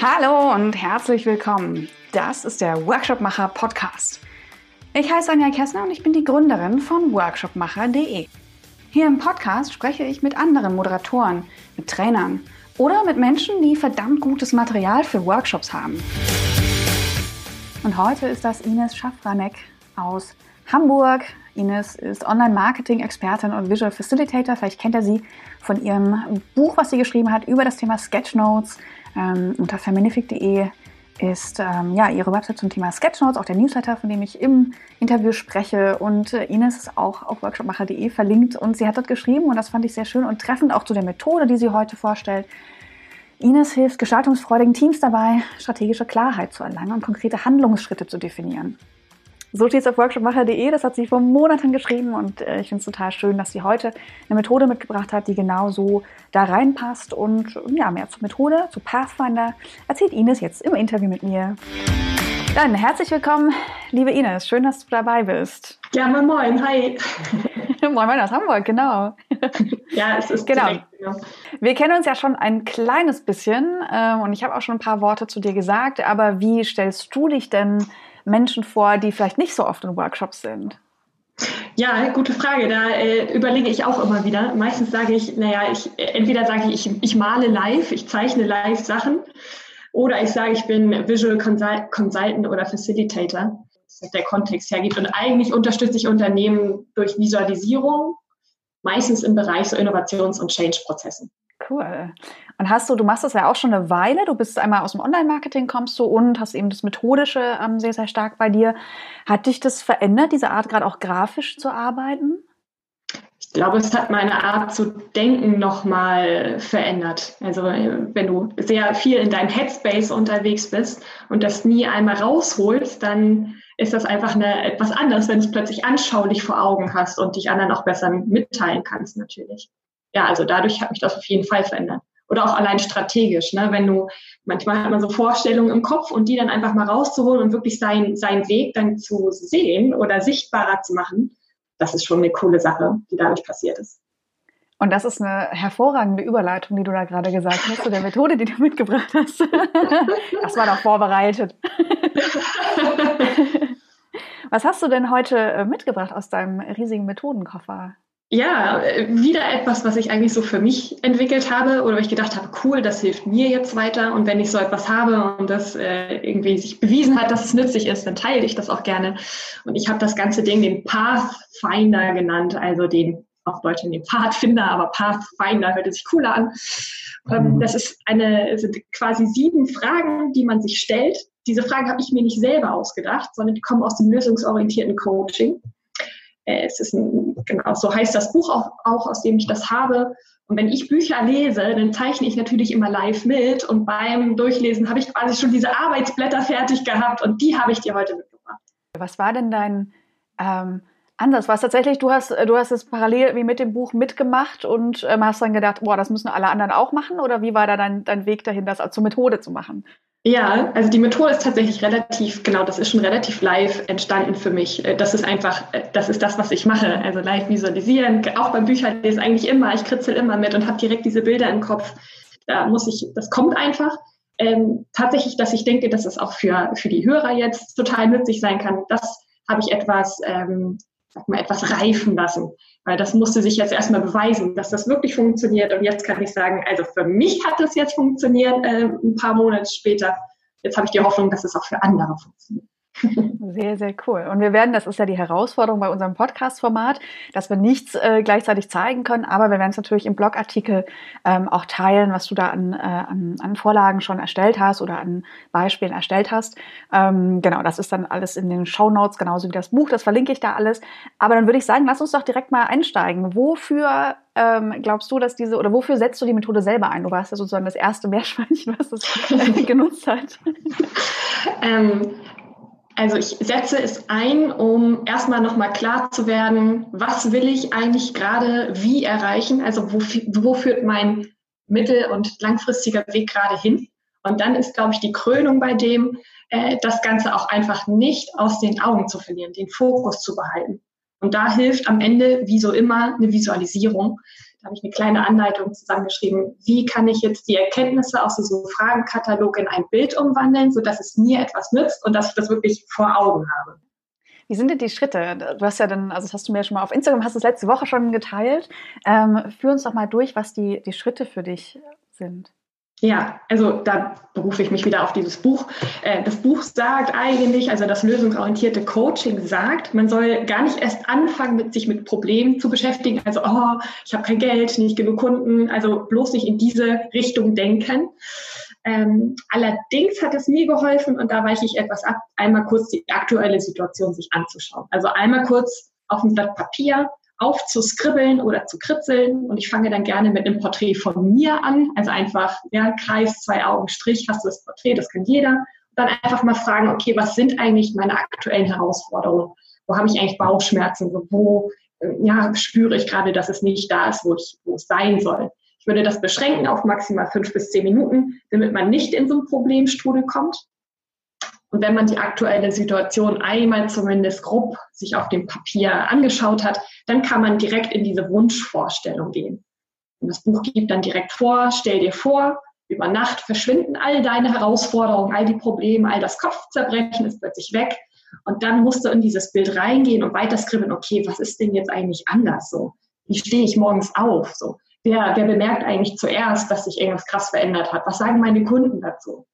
Hallo und herzlich willkommen. Das ist der Workshopmacher Podcast. Ich heiße Anja Kessner und ich bin die Gründerin von workshopmacher.de. Hier im Podcast spreche ich mit anderen Moderatoren, mit Trainern oder mit Menschen, die verdammt gutes Material für Workshops haben. Und heute ist das Ines Schafranek aus Hamburg. Ines ist Online-Marketing-Expertin und Visual Facilitator. Vielleicht kennt ihr sie von ihrem Buch, was sie geschrieben hat über das Thema Sketchnotes. Ähm, unter feminific.de ist ähm, ja ihre Website zum Thema Sketchnotes, auch der Newsletter, von dem ich im Interview spreche. Und äh, Ines ist auch auf workshopmacher.de verlinkt und sie hat dort geschrieben und das fand ich sehr schön und treffend auch zu der Methode, die sie heute vorstellt. Ines hilft gestaltungsfreudigen Teams dabei, strategische Klarheit zu erlangen und konkrete Handlungsschritte zu definieren. So steht es auf workshopmacher.de, das hat sie vor Monaten geschrieben und äh, ich finde es total schön, dass sie heute eine Methode mitgebracht hat, die genau so da reinpasst. Und ja, mehr zur Methode, zu Pathfinder erzählt Ines jetzt im Interview mit mir. Dann herzlich willkommen, liebe Ines. Schön, dass du dabei bist. Ja, moin, moin. Hi. moin, moin aus Hamburg, genau. ja, es ist genau. Direkt, genau. Wir kennen uns ja schon ein kleines bisschen äh, und ich habe auch schon ein paar Worte zu dir gesagt. Aber wie stellst du dich denn Menschen vor, die vielleicht nicht so oft in Workshops sind? Ja, gute Frage. Da äh, überlege ich auch immer wieder. Meistens sage ich, naja, ich, entweder sage ich, ich, ich male live, ich zeichne live Sachen, oder ich sage, ich bin Visual Consultant oder Facilitator, was der Kontext hergibt. Und eigentlich unterstütze ich Unternehmen durch Visualisierung, meistens im Bereich so Innovations- und Change-Prozessen. Cool. Und hast du, du machst das ja auch schon eine Weile, du bist einmal aus dem Online-Marketing kommst du und hast eben das Methodische ähm, sehr, sehr stark bei dir. Hat dich das verändert, diese Art gerade auch grafisch zu arbeiten? Ich glaube, es hat meine Art zu denken nochmal verändert. Also wenn du sehr viel in deinem Headspace unterwegs bist und das nie einmal rausholst, dann ist das einfach eine, etwas anderes, wenn du es plötzlich anschaulich vor Augen hast und dich anderen auch besser mitteilen kannst natürlich ja, also dadurch hat mich das auf jeden Fall verändert. Oder auch allein strategisch, ne? wenn du, manchmal hat man so Vorstellungen im Kopf und die dann einfach mal rauszuholen und wirklich seinen, seinen Weg dann zu sehen oder sichtbarer zu machen, das ist schon eine coole Sache, die dadurch passiert ist. Und das ist eine hervorragende Überleitung, die du da gerade gesagt hast, zu der Methode, die du mitgebracht hast. das war doch vorbereitet. Was hast du denn heute äh, mitgebracht aus deinem riesigen Methodenkoffer? Ja, wieder etwas, was ich eigentlich so für mich entwickelt habe oder ich gedacht habe, cool, das hilft mir jetzt weiter. Und wenn ich so etwas habe und das äh, irgendwie sich bewiesen hat, dass es nützlich ist, dann teile ich das auch gerne. Und ich habe das ganze Ding den Pathfinder genannt, also den auf Deutsch den Pfadfinder, aber Pathfinder hört sich cooler an. Ähm, mhm. Das ist eine, sind quasi sieben Fragen, die man sich stellt. Diese Fragen habe ich mir nicht selber ausgedacht, sondern die kommen aus dem lösungsorientierten Coaching. Äh, es ist ein, genau, so heißt das Buch auch, auch, aus dem ich das habe. Und wenn ich Bücher lese, dann zeichne ich natürlich immer live mit und beim Durchlesen habe ich quasi schon diese Arbeitsblätter fertig gehabt und die habe ich dir heute mitgebracht. Was war denn dein ähm, Ansatz? War es tatsächlich, du hast, du hast es parallel wie mit dem Buch mitgemacht und ähm, hast dann gedacht, boah, das müssen alle anderen auch machen? Oder wie war da dein, dein Weg dahin, das zur Methode zu machen? Ja, also die Methode ist tatsächlich relativ, genau, das ist schon relativ live entstanden für mich. Äh, das ist einfach, äh, das ist das, was ich mache. Also live visualisieren, auch beim Bücherlesen eigentlich immer. Ich kritzel immer mit und habe direkt diese Bilder im Kopf. Da muss ich, das kommt einfach. Ähm, tatsächlich, dass ich denke, dass es auch für, für die Hörer jetzt total nützlich sein kann, das habe ich etwas ähm, sag mal, etwas reifen lassen. Weil das musste sich jetzt erstmal beweisen, dass das wirklich funktioniert. Und jetzt kann ich sagen, also für mich hat das jetzt funktioniert, äh, ein paar Monate später. Jetzt habe ich die Hoffnung, dass es auch für andere funktioniert. Sehr, sehr cool. Und wir werden, das ist ja die Herausforderung bei unserem Podcast-Format, dass wir nichts äh, gleichzeitig zeigen können, aber wir werden es natürlich im Blogartikel ähm, auch teilen, was du da an, äh, an, an Vorlagen schon erstellt hast oder an Beispielen erstellt hast. Ähm, genau, das ist dann alles in den Show Notes, genauso wie das Buch, das verlinke ich da alles. Aber dann würde ich sagen, lass uns doch direkt mal einsteigen. Wofür ähm, glaubst du, dass diese, oder wofür setzt du die Methode selber ein? Du warst ja sozusagen das erste Meerschweinchen, was das äh, genutzt hat. ähm, also ich setze es ein, um erstmal nochmal klar zu werden, was will ich eigentlich gerade wie erreichen? Also wo, wo führt mein mittel- und langfristiger Weg gerade hin? Und dann ist, glaube ich, die Krönung bei dem, äh, das Ganze auch einfach nicht aus den Augen zu verlieren, den Fokus zu behalten. Und da hilft am Ende, wie so immer, eine Visualisierung, habe ich eine kleine Anleitung zusammengeschrieben, wie kann ich jetzt die Erkenntnisse aus diesem Fragenkatalog in ein Bild umwandeln, sodass es mir etwas nützt und dass ich das wirklich vor Augen habe. Wie sind denn die Schritte? Du hast ja dann, also das hast du mir schon mal auf Instagram, hast es letzte Woche schon geteilt. Ähm, führ uns doch mal durch, was die, die Schritte für dich sind. Ja, also da berufe ich mich wieder auf dieses Buch. Äh, das Buch sagt eigentlich, also das lösungsorientierte Coaching sagt, man soll gar nicht erst anfangen, mit sich mit Problemen zu beschäftigen. Also, oh, ich habe kein Geld, nicht genug Kunden. Also bloß nicht in diese Richtung denken. Ähm, allerdings hat es mir geholfen, und da weiche ich etwas ab, einmal kurz die aktuelle Situation sich anzuschauen. Also einmal kurz auf ein Blatt Papier aufzuskribbeln oder zu kritzeln. Und ich fange dann gerne mit einem Porträt von mir an. Also einfach, ja, Kreis, zwei Augen, Strich, hast du das Porträt, das kann jeder. Und dann einfach mal fragen, okay, was sind eigentlich meine aktuellen Herausforderungen? Wo habe ich eigentlich Bauchschmerzen? Wo, äh, ja, spüre ich gerade, dass es nicht da ist, wo, ich, wo es sein soll? Ich würde das beschränken auf maximal fünf bis zehn Minuten, damit man nicht in so einen Problemstrudel kommt. Und wenn man die aktuelle Situation einmal zumindest grob sich auf dem Papier angeschaut hat, dann kann man direkt in diese Wunschvorstellung gehen. Und das Buch gibt dann direkt vor, stell dir vor, über Nacht verschwinden all deine Herausforderungen, all die Probleme, all das Kopfzerbrechen ist plötzlich weg. Und dann musst du in dieses Bild reingehen und weiter skribbeln, okay, was ist denn jetzt eigentlich anders so? Wie stehe ich morgens auf? So, wer, wer bemerkt eigentlich zuerst, dass sich irgendwas krass verändert hat? Was sagen meine Kunden dazu?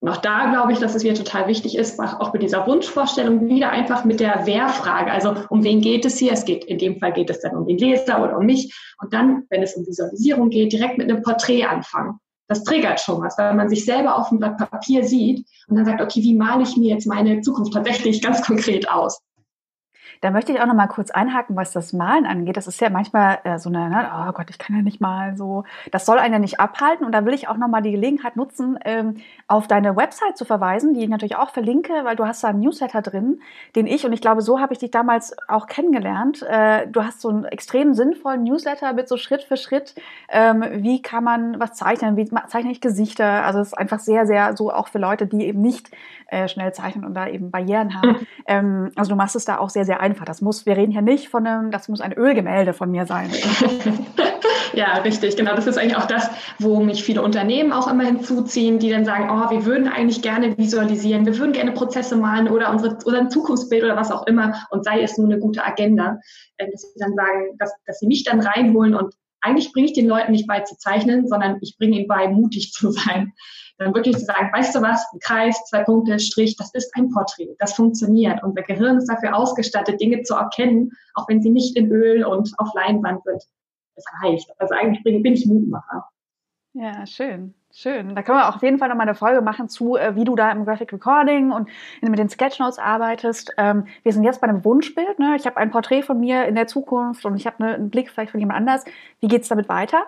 Und auch da glaube ich, dass es wieder total wichtig ist, auch mit dieser Wunschvorstellung wieder einfach mit der Wer-Frage. Also um wen geht es hier? Es geht, in dem Fall geht es dann um den Leser oder um mich. Und dann, wenn es um Visualisierung geht, direkt mit einem Porträt anfangen. Das triggert schon was, weil man sich selber auf dem Blatt Papier sieht und dann sagt, okay, wie male ich mir jetzt meine Zukunft tatsächlich ganz konkret aus? Da möchte ich auch noch mal kurz einhaken, was das Malen angeht. Das ist ja manchmal äh, so eine, ne, oh Gott, ich kann ja nicht mal so. Das soll einen ja nicht abhalten. Und da will ich auch noch mal die Gelegenheit nutzen, ähm, auf deine Website zu verweisen, die ich natürlich auch verlinke, weil du hast da einen Newsletter drin, den ich, und ich glaube, so habe ich dich damals auch kennengelernt. Äh, du hast so einen extrem sinnvollen Newsletter mit so Schritt für Schritt, ähm, wie kann man was zeichnen, wie zeichne ich Gesichter. Also es ist einfach sehr, sehr so auch für Leute, die eben nicht äh, schnell zeichnen und da eben Barrieren haben. Mhm. Ähm, also du machst es da auch sehr, sehr einfach. Das muss, wir reden hier nicht von einem, das muss ein Ölgemälde von mir sein. ja, richtig, genau. Das ist eigentlich auch das, wo mich viele Unternehmen auch immer hinzuziehen, die dann sagen, oh, wir würden eigentlich gerne visualisieren, wir würden gerne Prozesse malen oder unsere, oder ein Zukunftsbild oder was auch immer und sei es nur eine gute Agenda, äh, dass sie dann sagen, dass, dass sie mich dann reinholen und eigentlich bringe ich den Leuten nicht bei zu zeichnen, sondern ich bringe ihnen bei, mutig zu sein dann wirklich zu sagen, weißt du was, ein Kreis, zwei Punkte, Strich, das ist ein Porträt, das funktioniert. Und der Gehirn ist dafür ausgestattet, Dinge zu erkennen, auch wenn sie nicht in Öl und auf Leinwand sind. Das reicht. Also eigentlich bin ich Mutmacher. Ja, schön. Schön. Da können wir auch auf jeden Fall nochmal eine Folge machen zu, äh, wie du da im Graphic Recording und mit den Sketchnotes arbeitest. Ähm, wir sind jetzt bei einem Wunschbild. Ne? Ich habe ein Porträt von mir in der Zukunft und ich habe ne, einen Blick vielleicht von jemand anders. Wie geht's damit weiter?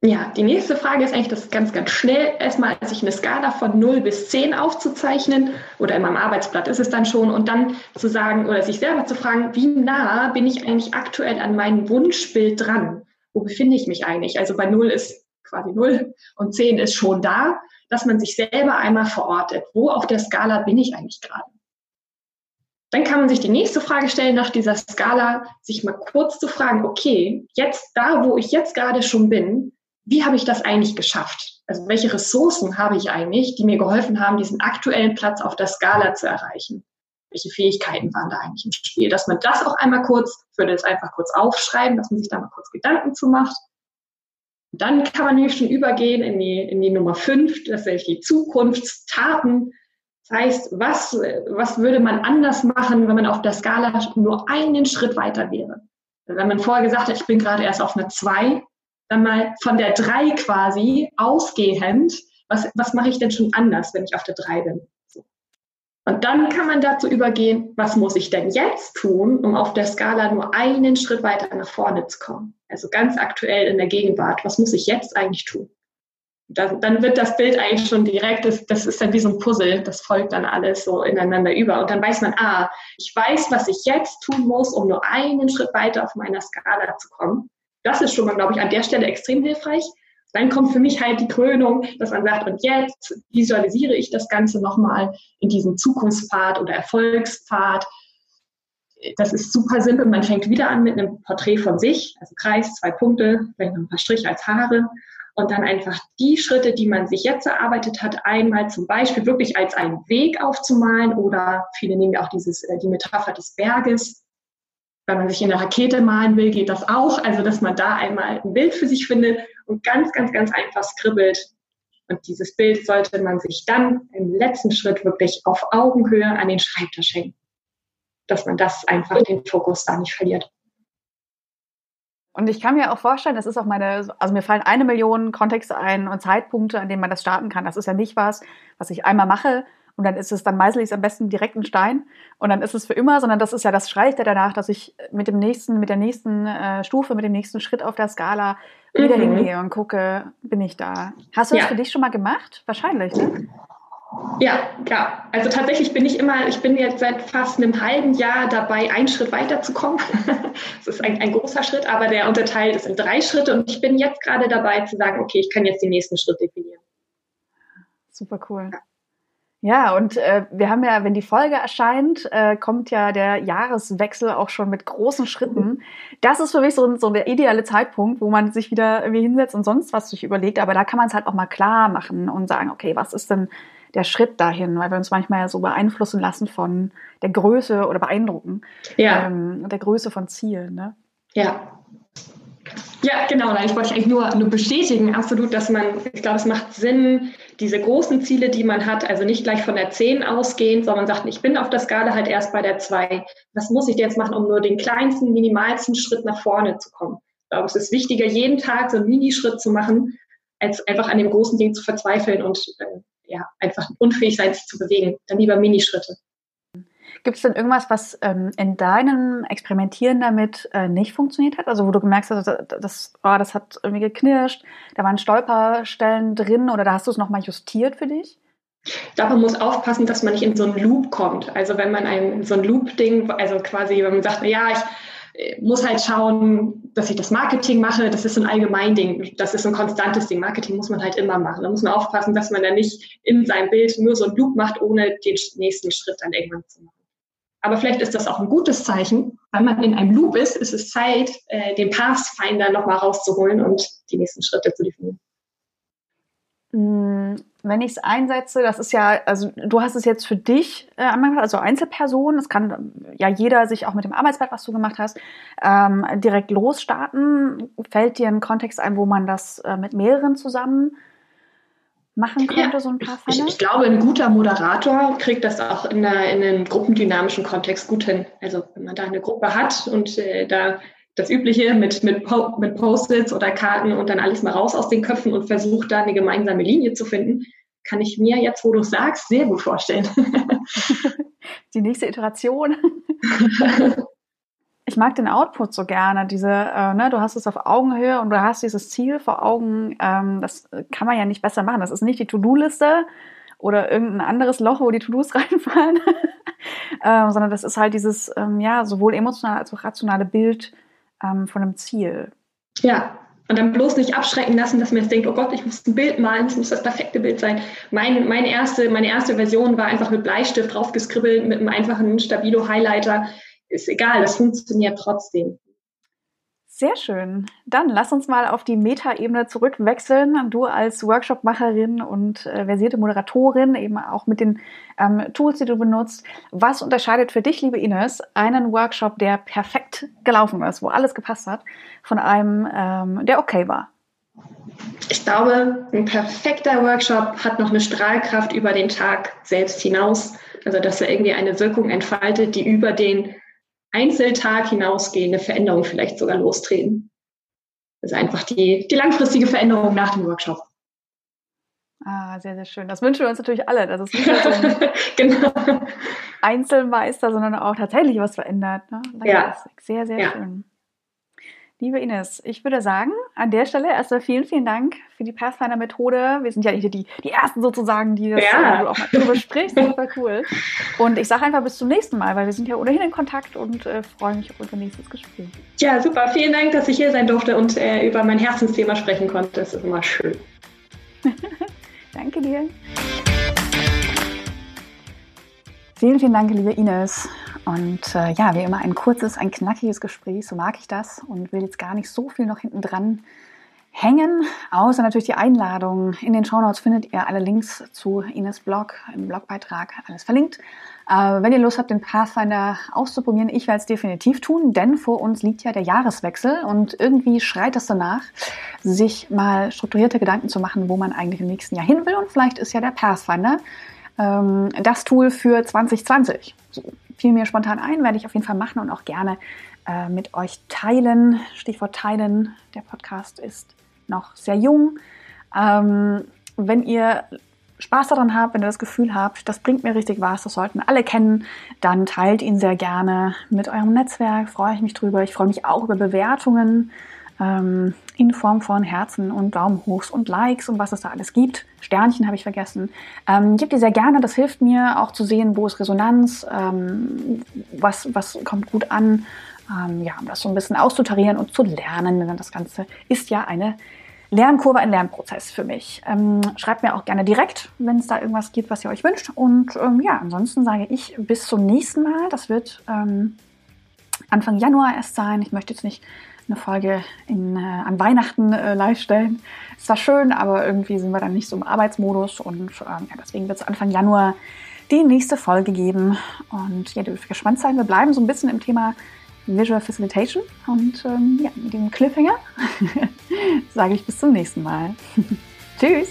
Ja, die nächste Frage ist eigentlich das ganz, ganz schnell. Erstmal sich eine Skala von 0 bis 10 aufzuzeichnen oder in meinem Arbeitsblatt ist es dann schon und dann zu sagen oder sich selber zu fragen, wie nah bin ich eigentlich aktuell an meinem Wunschbild dran? Wo befinde ich mich eigentlich? Also bei 0 ist quasi 0 und 10 ist schon da, dass man sich selber einmal verortet. Wo auf der Skala bin ich eigentlich gerade? Dann kann man sich die nächste Frage stellen nach dieser Skala, sich mal kurz zu fragen, okay, jetzt da, wo ich jetzt gerade schon bin, wie habe ich das eigentlich geschafft? Also welche Ressourcen habe ich eigentlich, die mir geholfen haben, diesen aktuellen Platz auf der Skala zu erreichen? Welche Fähigkeiten waren da eigentlich im Spiel? Dass man das auch einmal kurz, ich würde es einfach kurz aufschreiben, dass man sich da mal kurz Gedanken zu macht. Und dann kann man nämlich schon übergehen in die, in die Nummer fünf, das sind die Zukunftstaten. Das heißt, was, was würde man anders machen, wenn man auf der Skala nur einen Schritt weiter wäre? Wenn man vorher gesagt hat, ich bin gerade erst auf einer zwei, dann mal von der drei quasi ausgehend, was, was mache ich denn schon anders, wenn ich auf der drei bin? So. Und dann kann man dazu übergehen, was muss ich denn jetzt tun, um auf der Skala nur einen Schritt weiter nach vorne zu kommen? Also ganz aktuell in der Gegenwart, was muss ich jetzt eigentlich tun? Dann, dann wird das Bild eigentlich schon direkt, das, das ist dann wie so ein Puzzle, das folgt dann alles so ineinander über. Und dann weiß man, ah, ich weiß, was ich jetzt tun muss, um nur einen Schritt weiter auf meiner Skala zu kommen. Das ist schon mal, glaube ich, an der Stelle extrem hilfreich. Dann kommt für mich halt die Krönung, dass man sagt, und jetzt visualisiere ich das Ganze nochmal in diesem Zukunftspfad oder Erfolgspfad. das ist super simpel. Man fängt wieder an mit einem Porträt von sich, also Kreis, zwei Punkte, vielleicht noch ein paar Striche als Haare und dann einfach die Schritte, die man sich jetzt erarbeitet hat, einmal zum Beispiel wirklich als einen Weg aufzumalen oder viele nehmen ja auch dieses, äh, die Metapher des Berges. Wenn man sich in der Rakete malen will, geht das auch. Also, dass man da einmal ein Bild für sich findet und ganz, ganz, ganz einfach skribbelt. Und dieses Bild sollte man sich dann im letzten Schritt wirklich auf Augenhöhe an den Schreibtisch hängen. Dass man das einfach den Fokus da nicht verliert. Und ich kann mir auch vorstellen, das ist auch meine, also mir fallen eine Million Kontexte ein und Zeitpunkte, an denen man das starten kann. Das ist ja nicht was, was ich einmal mache und dann ist es, dann meißel ich es am besten direkt in Stein und dann ist es für immer, sondern das ist ja das Schreit danach, dass ich mit dem nächsten, mit der nächsten äh, Stufe, mit dem nächsten Schritt auf der Skala wieder mhm. hingehe und gucke, bin ich da. Hast du ja. das für dich schon mal gemacht? Wahrscheinlich, ne? Ja, ja. Also tatsächlich bin ich immer, ich bin jetzt seit fast einem halben Jahr dabei, einen Schritt weiterzukommen. das ist ein, ein großer Schritt, aber der unterteilt ist in drei Schritte und ich bin jetzt gerade dabei zu sagen, okay, ich kann jetzt den nächsten Schritt definieren. Super cool. Ja. Ja, und äh, wir haben ja, wenn die Folge erscheint, äh, kommt ja der Jahreswechsel auch schon mit großen Schritten. Das ist für mich so, so der ideale Zeitpunkt, wo man sich wieder irgendwie hinsetzt und sonst was sich überlegt. Aber da kann man es halt auch mal klar machen und sagen, okay, was ist denn der Schritt dahin, weil wir uns manchmal ja so beeinflussen lassen von der Größe oder beeindrucken, ja. ähm, der Größe von Zielen. Ne? Ja. Ja, genau. Ich wollte eigentlich nur, nur bestätigen, absolut, dass man, ich glaube, es macht Sinn, diese großen Ziele, die man hat, also nicht gleich von der 10 ausgehen, sondern sagt, ich bin auf der Skala halt erst bei der 2. Was muss ich jetzt machen, um nur den kleinsten, minimalsten Schritt nach vorne zu kommen? Ich glaube, es ist wichtiger, jeden Tag so einen Minischritt zu machen, als einfach an dem großen Ding zu verzweifeln und äh, ja, einfach unfähig sein, sich zu bewegen. Dann lieber Minischritte. Gibt es denn irgendwas, was ähm, in deinem Experimentieren damit äh, nicht funktioniert hat? Also wo du gemerkt hast, das, das, oh, das hat irgendwie geknirscht, da waren Stolperstellen drin oder da hast du es nochmal justiert für dich? Ich glaube, man muss aufpassen, dass man nicht in so einen Loop kommt. Also wenn man ein, so ein Loop-Ding, also quasi, wenn man sagt, ja, ich muss halt schauen, dass ich das Marketing mache. Das ist so ein Allgemeinding. Das ist so ein konstantes Ding. Marketing muss man halt immer machen. Da muss man aufpassen, dass man da nicht in seinem Bild nur so ein Loop macht, ohne den nächsten Schritt dann irgendwann zu machen. Aber vielleicht ist das auch ein gutes Zeichen. Weil man in einem Loop ist, ist es Zeit, äh, den Pathfinder nochmal rauszuholen und die nächsten Schritte zu definieren. Mm, wenn ich es einsetze, das ist ja, also du hast es jetzt für dich äh, also Einzelperson, das kann ja jeder sich auch mit dem Arbeitsblatt, was du gemacht hast, ähm, direkt losstarten. Fällt dir ein Kontext ein, wo man das äh, mit mehreren zusammen machen könnte, ja, so ein paar Fälle? Ich, ich, glaube, ein guter Moderator kriegt das auch in, einer, in einem gruppendynamischen Kontext gut hin. Also wenn man da eine Gruppe hat und äh, da das Übliche mit, mit, mit Post-its oder Karten und dann alles mal raus aus den Köpfen und versucht da eine gemeinsame Linie zu finden, kann ich mir jetzt, wo du sagst, sehr gut vorstellen. Die nächste Iteration. ich mag den Output so gerne. Diese, äh, ne, du hast es auf Augenhöhe und du hast dieses Ziel vor Augen. Ähm, das kann man ja nicht besser machen. Das ist nicht die To-Do-Liste oder irgendein anderes Loch, wo die To-Dos reinfallen, ähm, sondern das ist halt dieses, ähm, ja, sowohl emotionale als auch rationale Bild ähm, von einem Ziel. Ja, und dann bloß nicht abschrecken lassen, dass man jetzt denkt, oh Gott, ich muss ein Bild malen, es muss das perfekte Bild sein. Mein, meine, erste, meine erste Version war einfach mit Bleistift draufgeskribbelt, mit einem einfachen Stabilo-Highlighter. Ist egal, das funktioniert trotzdem. Sehr schön. Dann lass uns mal auf die Meta-Ebene zurückwechseln. Du als Workshop-Macherin und äh, versierte Moderatorin, eben auch mit den ähm, Tools, die du benutzt. Was unterscheidet für dich, liebe Ines, einen Workshop, der perfekt gelaufen ist, wo alles gepasst hat, von einem, ähm, der okay war? Ich glaube, ein perfekter Workshop hat noch eine Strahlkraft über den Tag selbst hinaus. Also, dass er irgendwie eine Wirkung entfaltet, die über den Einzeltag hinausgehende Veränderungen vielleicht sogar lostreten. Das ist einfach die, die langfristige Veränderung nach dem Workshop. Ah, sehr, sehr schön. Das wünschen wir uns natürlich alle, dass es nicht nur so ein genau. Einzelmeister, sondern auch tatsächlich was verändert. Ne? Ja. Sehr, sehr ja. schön. Liebe Ines, ich würde sagen, an der Stelle erstmal vielen, vielen Dank für die Pathfinder-Methode. Wir sind ja nicht die, die Ersten sozusagen, die das ja. auch mal darüber sprichst. Super cool. Und ich sage einfach bis zum nächsten Mal, weil wir sind ja ohnehin in Kontakt und äh, freue mich auf unser nächstes Gespräch. Ja, super. Vielen Dank, dass ich hier sein durfte und äh, über mein Herzensthema sprechen konnte. Das ist immer schön. Danke dir. Vielen, vielen Dank, liebe Ines. Und äh, ja, wie immer ein kurzes, ein knackiges Gespräch, so mag ich das und will jetzt gar nicht so viel noch hinten dran hängen, außer natürlich die Einladung. In den Shownotes findet ihr alle Links zu Ines Blog, im Blogbeitrag, alles verlinkt. Äh, wenn ihr Lust habt, den Pathfinder auszuprobieren, ich werde es definitiv tun, denn vor uns liegt ja der Jahreswechsel und irgendwie schreit es danach, sich mal strukturierte Gedanken zu machen, wo man eigentlich im nächsten Jahr hin will und vielleicht ist ja der Pathfinder ähm, das Tool für 2020. So, fiel mir spontan ein, werde ich auf jeden Fall machen und auch gerne äh, mit euch teilen. Stichwort teilen, der Podcast ist noch sehr jung. Ähm, wenn ihr Spaß daran habt, wenn ihr das Gefühl habt, das bringt mir richtig was, das sollten alle kennen, dann teilt ihn sehr gerne mit eurem Netzwerk, freue ich mich drüber. Ich freue mich auch über Bewertungen ähm, in Form von Herzen und Daumen hochs und Likes und was es da alles gibt. Sternchen habe ich vergessen. Ähm, gebt ihr sehr gerne, das hilft mir auch zu sehen, wo ist Resonanz, ähm, was, was kommt gut an. Ähm, ja, um das so ein bisschen auszutarieren und zu lernen, denn das Ganze ist ja eine Lernkurve, ein Lernprozess für mich. Ähm, schreibt mir auch gerne direkt, wenn es da irgendwas gibt, was ihr euch wünscht. Und ähm, ja, ansonsten sage ich bis zum nächsten Mal. Das wird ähm, Anfang Januar erst sein. Ich möchte jetzt nicht eine Folge in, äh, an Weihnachten äh, live stellen. Ist zwar schön, aber irgendwie sind wir dann nicht so im Arbeitsmodus und ähm, ja, deswegen wird es Anfang Januar die nächste Folge geben. Und ja, ihr dürft gespannt sein. Wir bleiben so ein bisschen im Thema Visual Facilitation und ähm, ja, mit dem Cliffhanger sage ich bis zum nächsten Mal. Tschüss!